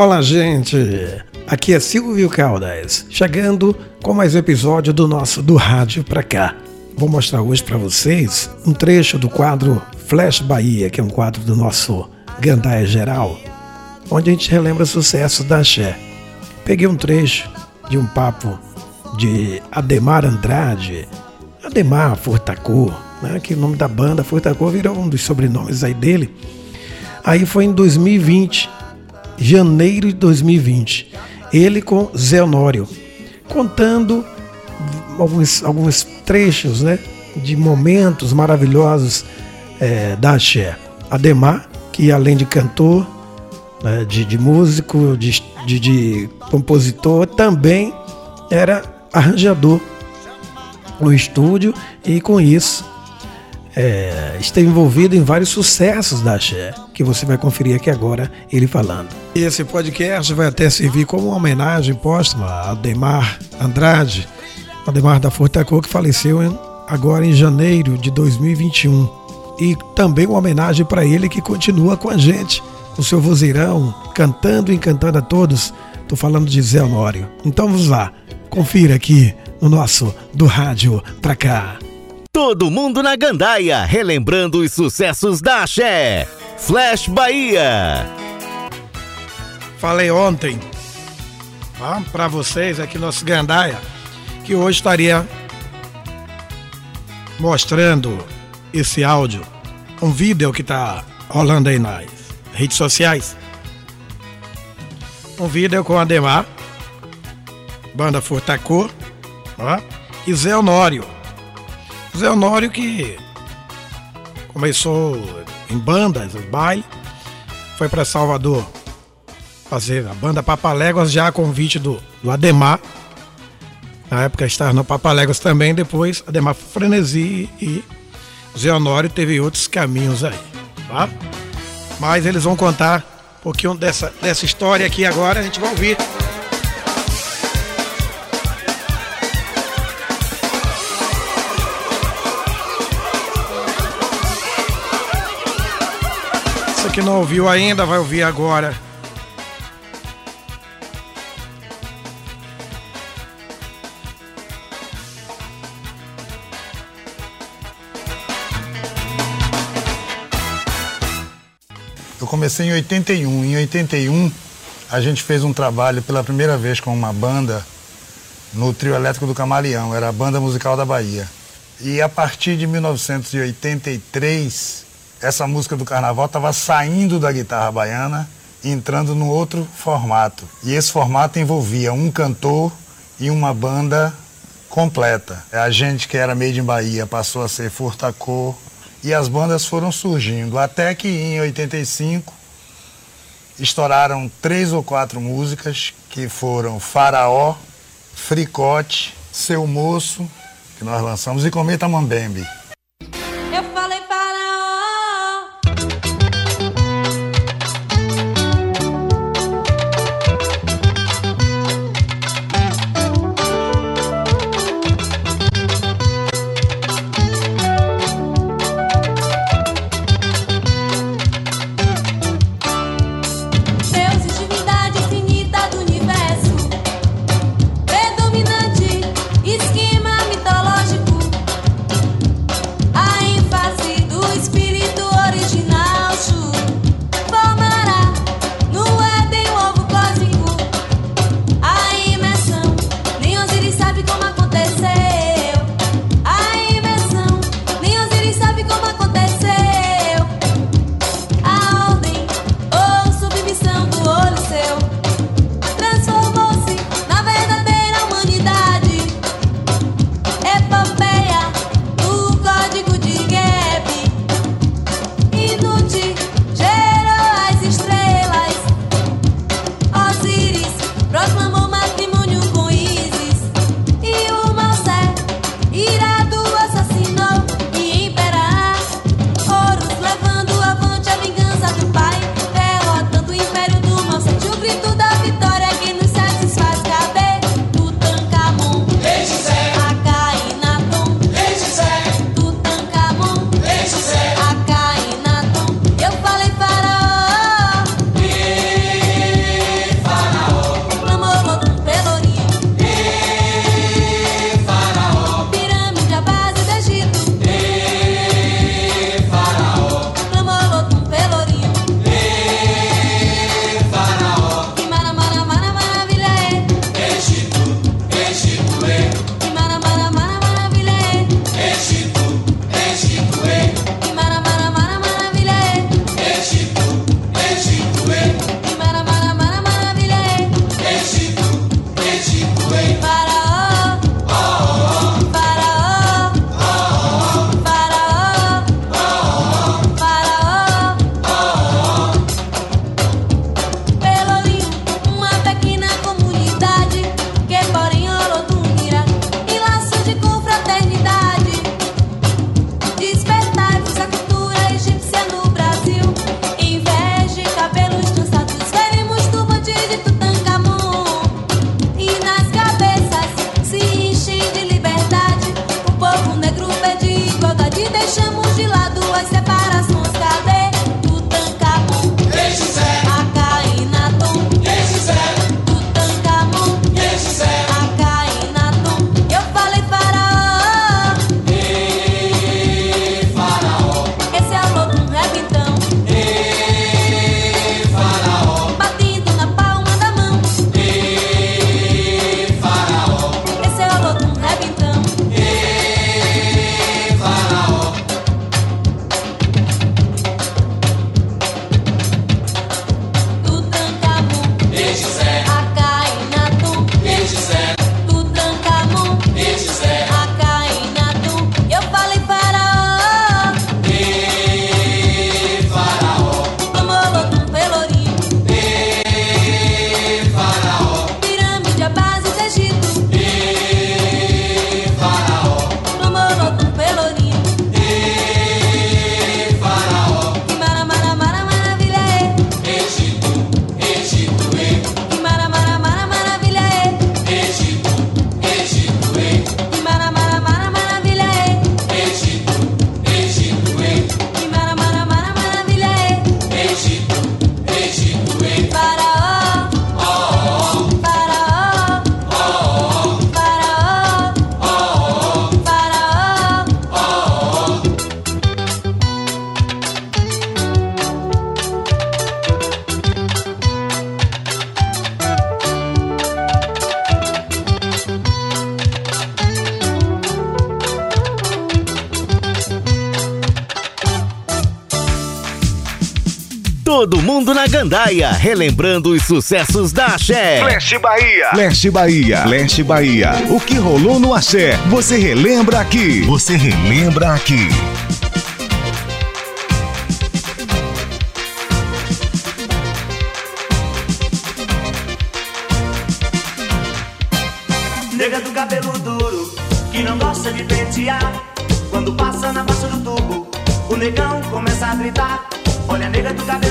Olá, gente! Aqui é Silvio Caldas, chegando com mais episódio do nosso Do Rádio Pra Cá. Vou mostrar hoje para vocês um trecho do quadro Flash Bahia, que é um quadro do nosso Gandaia Geral, onde a gente relembra sucessos da Xé. Peguei um trecho de um papo de Ademar Andrade, Ademar Furtacô, né, que o nome da banda Furtacô virou um dos sobrenomes aí dele. Aí foi em 2020, janeiro de 2020. Ele com Zé Honório, contando alguns, alguns trechos né, de momentos maravilhosos é, da Axé. Ademar, que além de cantor, né, de, de, músico, de, de, de compositor, também era arranjador no estúdio e com isso é, esteve envolvido em vários sucessos da Axé, que você vai conferir aqui agora ele falando. Esse podcast vai até servir como uma homenagem póstuma a Ademar Andrade, Ademar da Fortacô, que faleceu em, agora em janeiro de 2021. E também uma homenagem para ele que continua com a gente, com seu vozeirão, cantando e encantando a todos. Estou falando de Zé Honório. Então vamos lá, confira aqui no nosso Do Rádio Pra Cá. Todo mundo na gandaia, relembrando os sucessos da Axé. Flash Bahia. Falei ontem ah, para vocês aqui no nosso gandaia que hoje estaria mostrando esse áudio, um vídeo que está rolando aí nas redes sociais. Um vídeo com Ademar, banda Furtacô, e Zé Honório Zé Honório que começou em bandas, em baile, foi para Salvador fazer a banda Papaléguas já a convite do, do Ademar. Na época estava no Papaléguas também, depois Ademar Frenesi e Zé Honório teve outros caminhos aí, tá? Mas eles vão contar um pouquinho dessa, dessa história aqui agora, a gente vai ouvir. Que não ouviu ainda, vai ouvir agora. Eu comecei em 81. Em 81, a gente fez um trabalho pela primeira vez com uma banda no trio elétrico do Camaleão, era a banda musical da Bahia. E a partir de 1983, essa música do carnaval estava saindo da guitarra baiana e entrando num outro formato. E esse formato envolvia um cantor e uma banda completa. A gente que era made in Bahia passou a ser Furtacô e as bandas foram surgindo até que em 85 estouraram três ou quatro músicas que foram Faraó, Fricote, Seu Moço, que nós lançamos, e Cometa Mambembe. Todo mundo na gandaia, relembrando os sucessos da Axé. Leste Bahia. Leste Bahia. Leste Bahia. O que rolou no Axé, você relembra aqui. Você relembra aqui. Nega do cabelo duro, que não gosta de pentear. Quando passa na baixa do tubo, o negão começa a gritar. Olha a nega do cabelo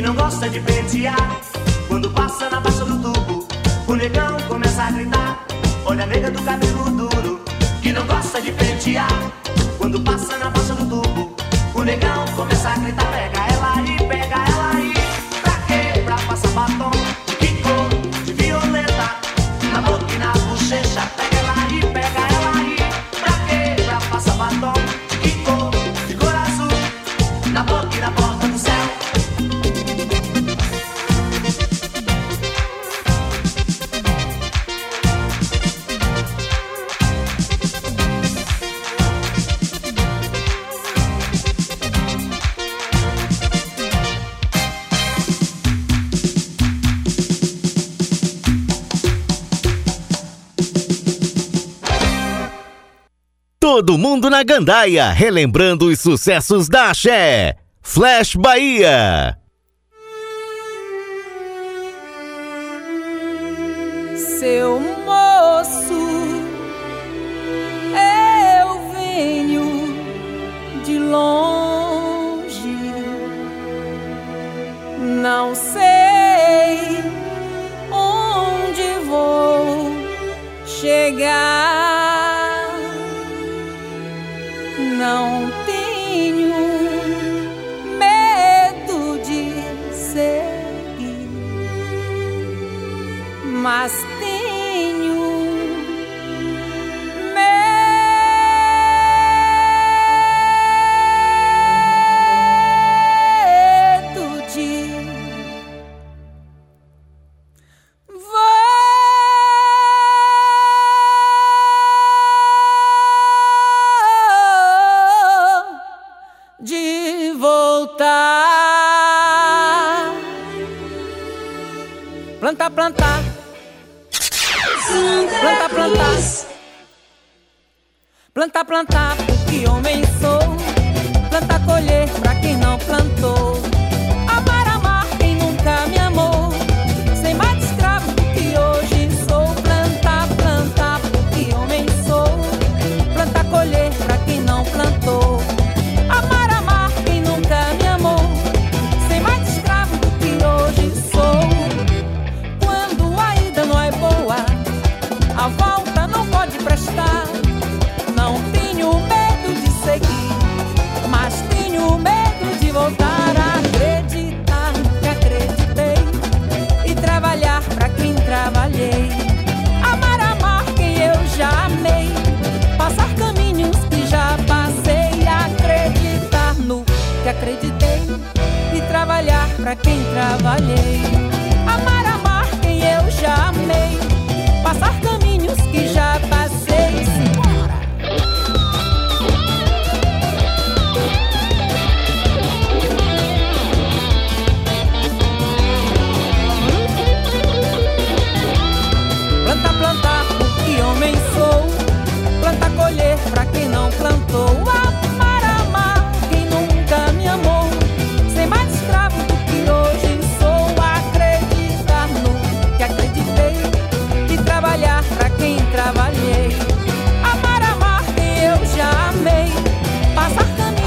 que não gosta de pentear. Quando passa na baixa do tubo, o negão começa a gritar. Olha a nega do cabelo duro, que não gosta de pentear. Quando passa na baixa Todo mundo na gandaia, relembrando os sucessos da Axé. Flash Bahia. Seu moço, eu venho de longe. Não sei onde vou chegar. não tenho medo de seguir, mas tenho.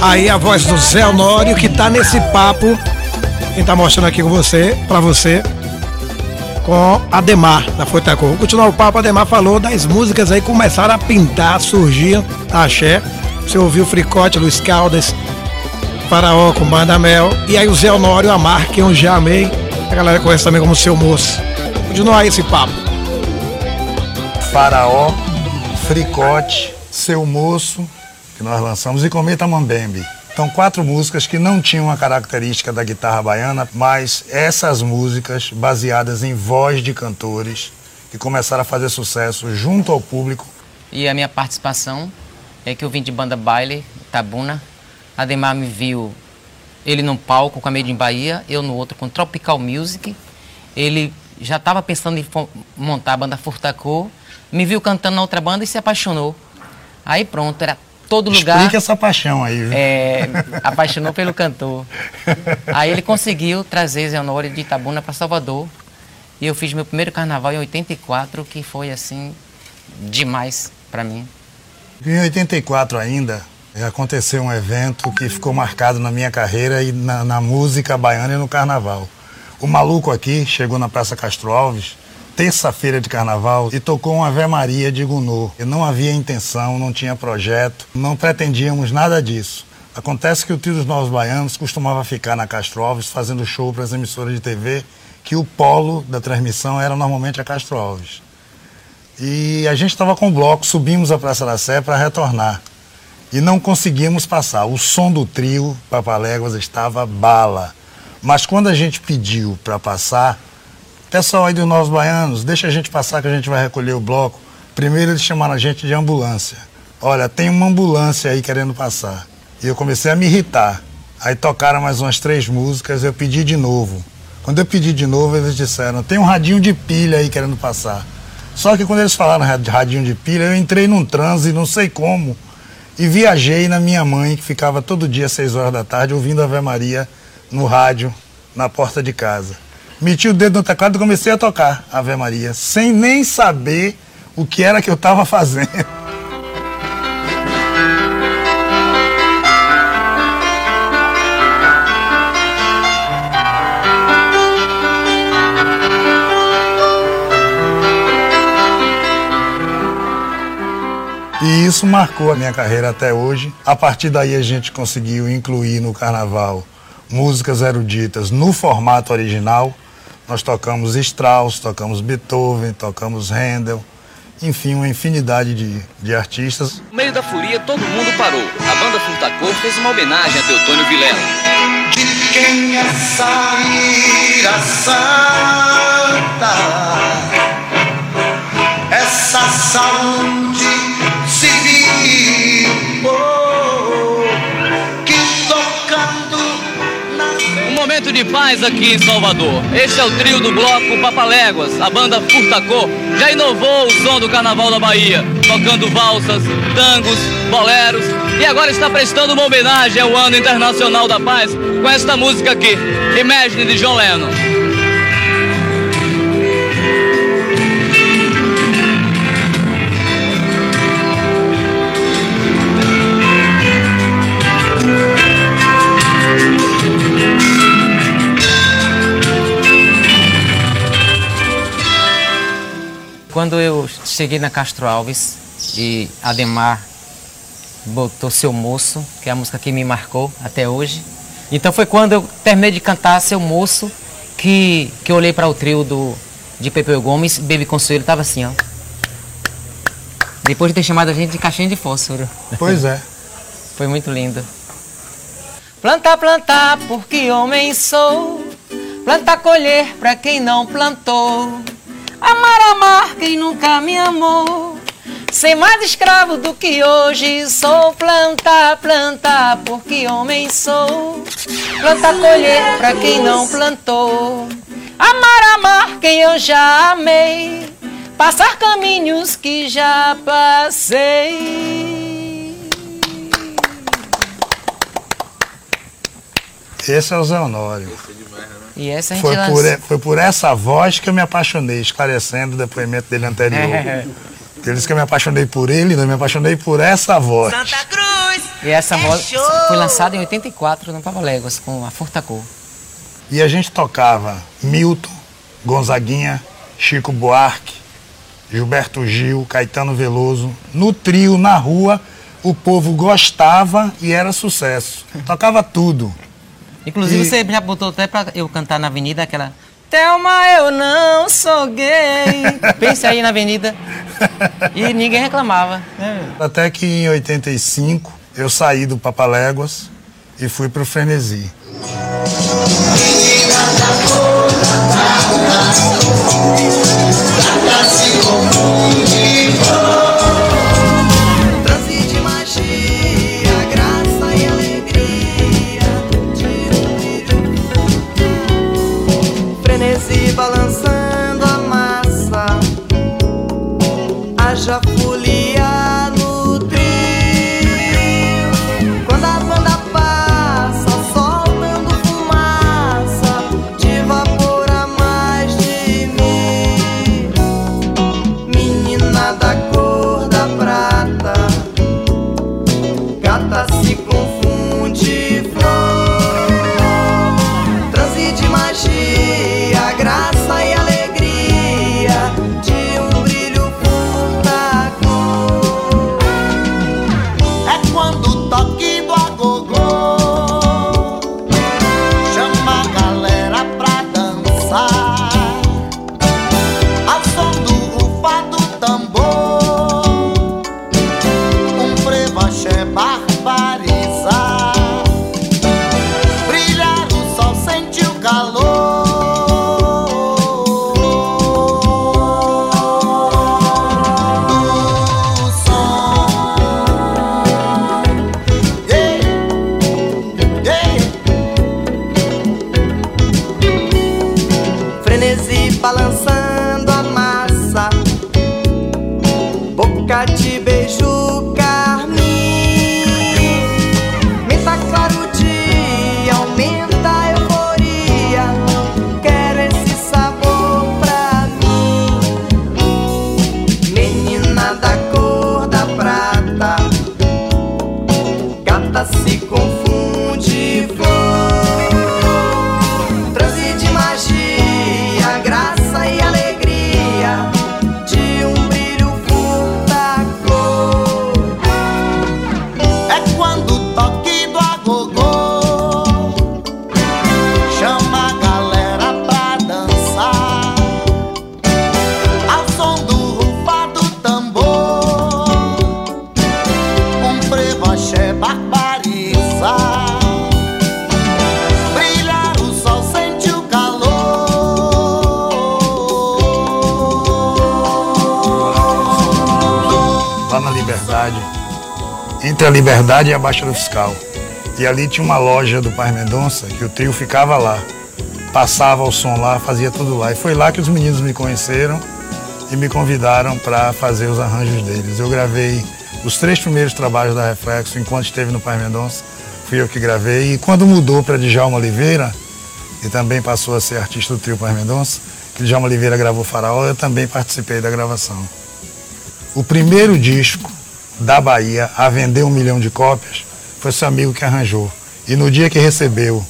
Aí a voz do Zé Honório que tá nesse papo. Quem tá mostrando aqui com você, pra você, com Ademar da Fortacor. Vou continuar o papo. Ademar falou das músicas aí começaram a pintar, surgir axé. Você ouviu Fricote, Luiz Caldas, Faraó com Mel. E aí o Zé Honório, Amar, que eu já amei. A galera conhece também como Seu Moço. Continuar esse papo. Faraó, Fricote, Seu Moço, nós lançamos, e Cometa Mambembe. Então, quatro músicas que não tinham a característica da guitarra baiana, mas essas músicas, baseadas em voz de cantores, que começaram a fazer sucesso junto ao público. E a minha participação é que eu vim de banda baile, Tabuna. Ademar me viu ele num palco com a Made in Bahia, eu no outro com Tropical Music. Ele já estava pensando em montar a banda Furtacô, me viu cantando na outra banda e se apaixonou. Aí pronto, era todo lugar. Explica essa paixão aí, viu? É, apaixonou pelo cantor. Aí ele conseguiu trazer Zé Honório de Itabuna para Salvador. E eu fiz meu primeiro carnaval em 84, que foi assim demais para mim. Em 84 ainda, aconteceu um evento que ficou marcado na minha carreira e na, na música baiana e no carnaval. O maluco aqui chegou na Praça Castro Alves, terça-feira de carnaval, e tocou uma Ave Maria de Gunô. E não havia intenção, não tinha projeto, não pretendíamos nada disso. Acontece que o Trio dos Novos Baianos costumava ficar na Castro Alves fazendo show para as emissoras de TV, que o polo da transmissão era normalmente a Castro Alves. E a gente estava com o bloco, subimos a Praça da Sé para retornar. E não conseguimos passar. O som do trio Papaléguas estava bala. Mas quando a gente pediu para passar, pessoal aí dos Novos Baianos, deixa a gente passar que a gente vai recolher o bloco. Primeiro eles chamaram a gente de ambulância. Olha, tem uma ambulância aí querendo passar. E eu comecei a me irritar. Aí tocaram mais umas três músicas, eu pedi de novo. Quando eu pedi de novo, eles disseram, tem um radinho de pilha aí querendo passar. Só que quando eles falaram radinho de pilha, eu entrei num transe, não sei como, e viajei na minha mãe, que ficava todo dia às seis horas da tarde, ouvindo Ave Maria no rádio, na porta de casa. Meti o dedo no teclado e comecei a tocar Ave Maria, sem nem saber o que era que eu estava fazendo. E isso marcou a minha carreira até hoje. A partir daí a gente conseguiu incluir no carnaval músicas eruditas no formato original. Nós tocamos Strauss, tocamos Beethoven, tocamos Handel, enfim, uma infinidade de, de artistas. No meio da folia, todo mundo parou. A banda Furtacor fez uma homenagem a Teotônio Vilela. De quem é saíra santa Essa saúde momento de paz aqui em Salvador. Este é o trio do bloco Papaléguas. A banda Furtacor já inovou o som do Carnaval da Bahia, tocando valsas, tangos, boleros e agora está prestando uma homenagem ao Ano Internacional da Paz com esta música aqui, Imagine de John Lennon. Quando eu cheguei na Castro Alves e Ademar botou Seu Moço, que é a música que me marcou até hoje. Então foi quando eu terminei de cantar Seu Moço que, que eu olhei para o trio do, de Pepeu Gomes, Baby Consuelo, tava assim, ó. Depois de ter chamado a gente de caixinha de fósforo. Pois é. Foi muito lindo. Plantar, plantar, porque homem sou. Plantar, colher, pra quem não plantou. Amar, amar, quem nunca me amou. Ser mais escravo do que hoje sou. Plantar, plantar, porque homem sou. Plantar, colher, pra quem não plantou. Amar, amar, quem eu já amei. Passar caminhos que já passei. Esse é o Zé Honório. E essa a gente Foi lança- por, foi por essa voz que eu me apaixonei, esclarecendo o depoimento dele anterior. É. Ele disse que eu me apaixonei por ele, não eu me apaixonei por essa voz. E essa voz foi lançada em 84 no Papa Léguas com a Furtacô. E a gente tocava Milton, Gonzaguinha, Chico Buarque, Gilberto Gil, Caetano Veloso. No trio, na rua, o povo gostava e era sucesso. Tocava tudo. Inclusive E- você já botou até pra eu cantar na avenida aquela Thelma, eu não sou gay. Pense aí na avenida. E ninguém reclamava. né? Até que em 85 eu saí do Papaléguas e fui pro Frenesi. Lá na Liberdade, entre a Liberdade e a Baixada Fiscal. E ali tinha uma loja do Pai Mendonça, que o trio ficava lá. Passava o som lá, fazia tudo lá. E foi lá que os meninos me conheceram e me convidaram para fazer os arranjos deles. Eu gravei os três primeiros trabalhos da Reflexo enquanto esteve no Pai Mendonça. Fui eu que gravei. E quando mudou para Djalma Oliveira, e também passou a ser artista do trio Pai Mendonça, que Djalma Oliveira gravou Faraó, eu também participei da gravação. O primeiro disco da Bahia a vender um milhão de cópias foi seu amigo que arranjou. E no dia que recebeu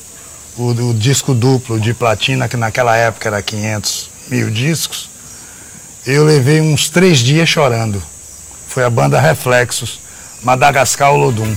o, o disco duplo de platina, que naquela época era 500 mil discos, eu levei uns três dias chorando. Foi a banda Reflexos, Madagascar Olodum.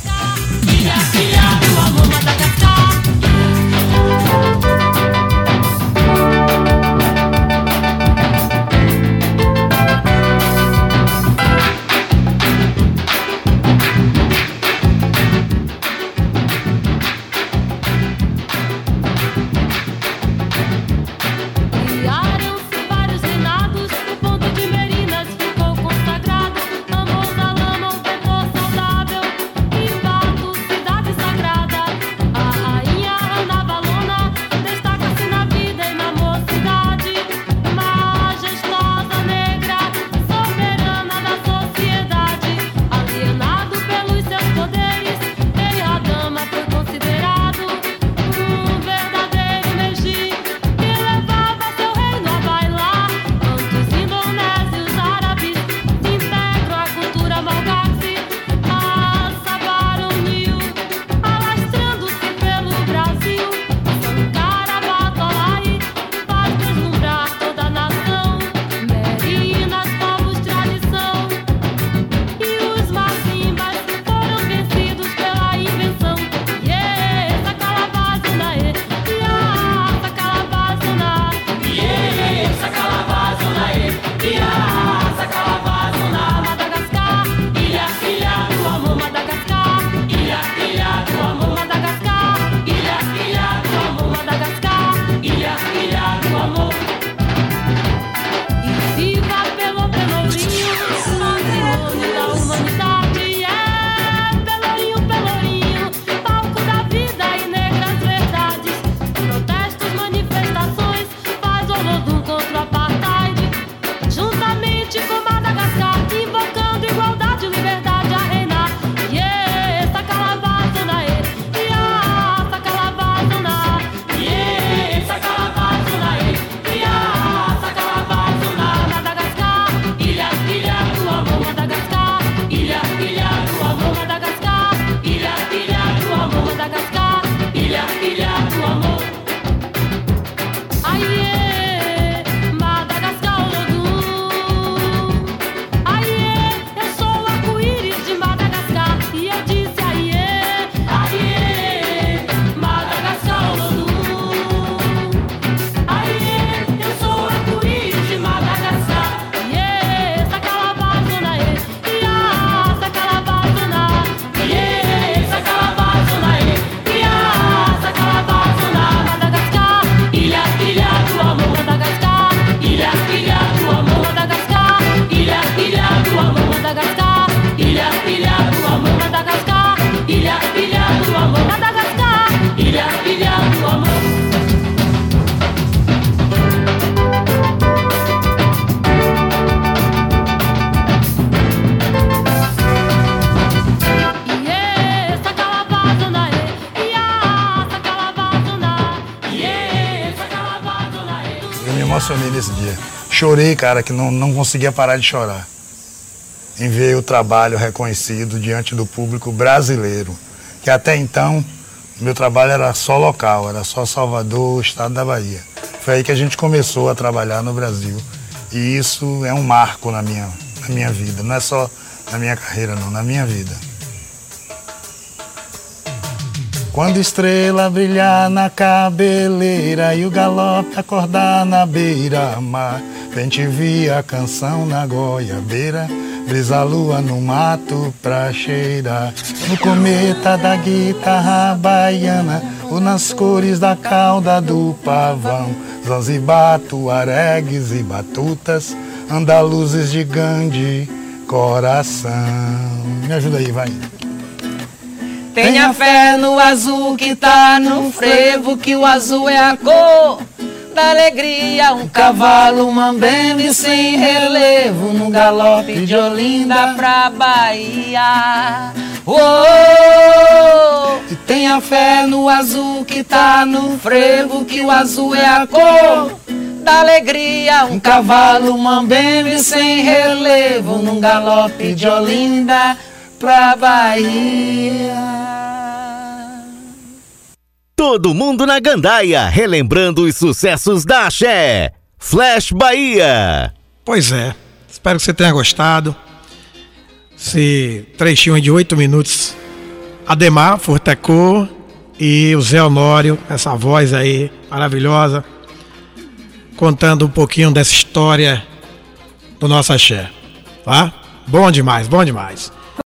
Chorei, cara, que não, não conseguia parar de chorar. Em ver o trabalho reconhecido diante do público brasileiro. Que até então, meu trabalho era só local, era só Salvador, estado da Bahia. Foi aí que a gente começou a trabalhar no Brasil. E isso é um marco na minha, na minha vida. Não é só na minha carreira, não, na minha vida. Quando estrela brilhar na cabeleira e o galope acordar na beira-mar, vem te vir a canção na goiabeira, brisa a lua no mato pra cheirar. No cometa da guitarra baiana, ou nas cores da cauda do pavão, Zanzibar, tuaregues e batutas, andaluzes de Gandhi, coração. Me ajuda aí, vai. Tenha fé no azul que tá no frevo, que o azul é a cor da alegria. Um cavalo mambembe sem relevo, num galope de Olinda pra Bahia. Oh, tenha fé no azul que tá no frevo, que o azul é a cor da alegria. Um cavalo mambembe sem relevo, num galope de Olinda pra Bahia. Todo mundo na gandaia, relembrando os sucessos da Axé. Flash Bahia. Pois é, espero que você tenha gostado. Esse trechinho de oito minutos. Ademar Furtecô e o Zé Honório, essa voz aí maravilhosa, contando um pouquinho dessa história do nosso axé. Tá? Bom demais, bom demais.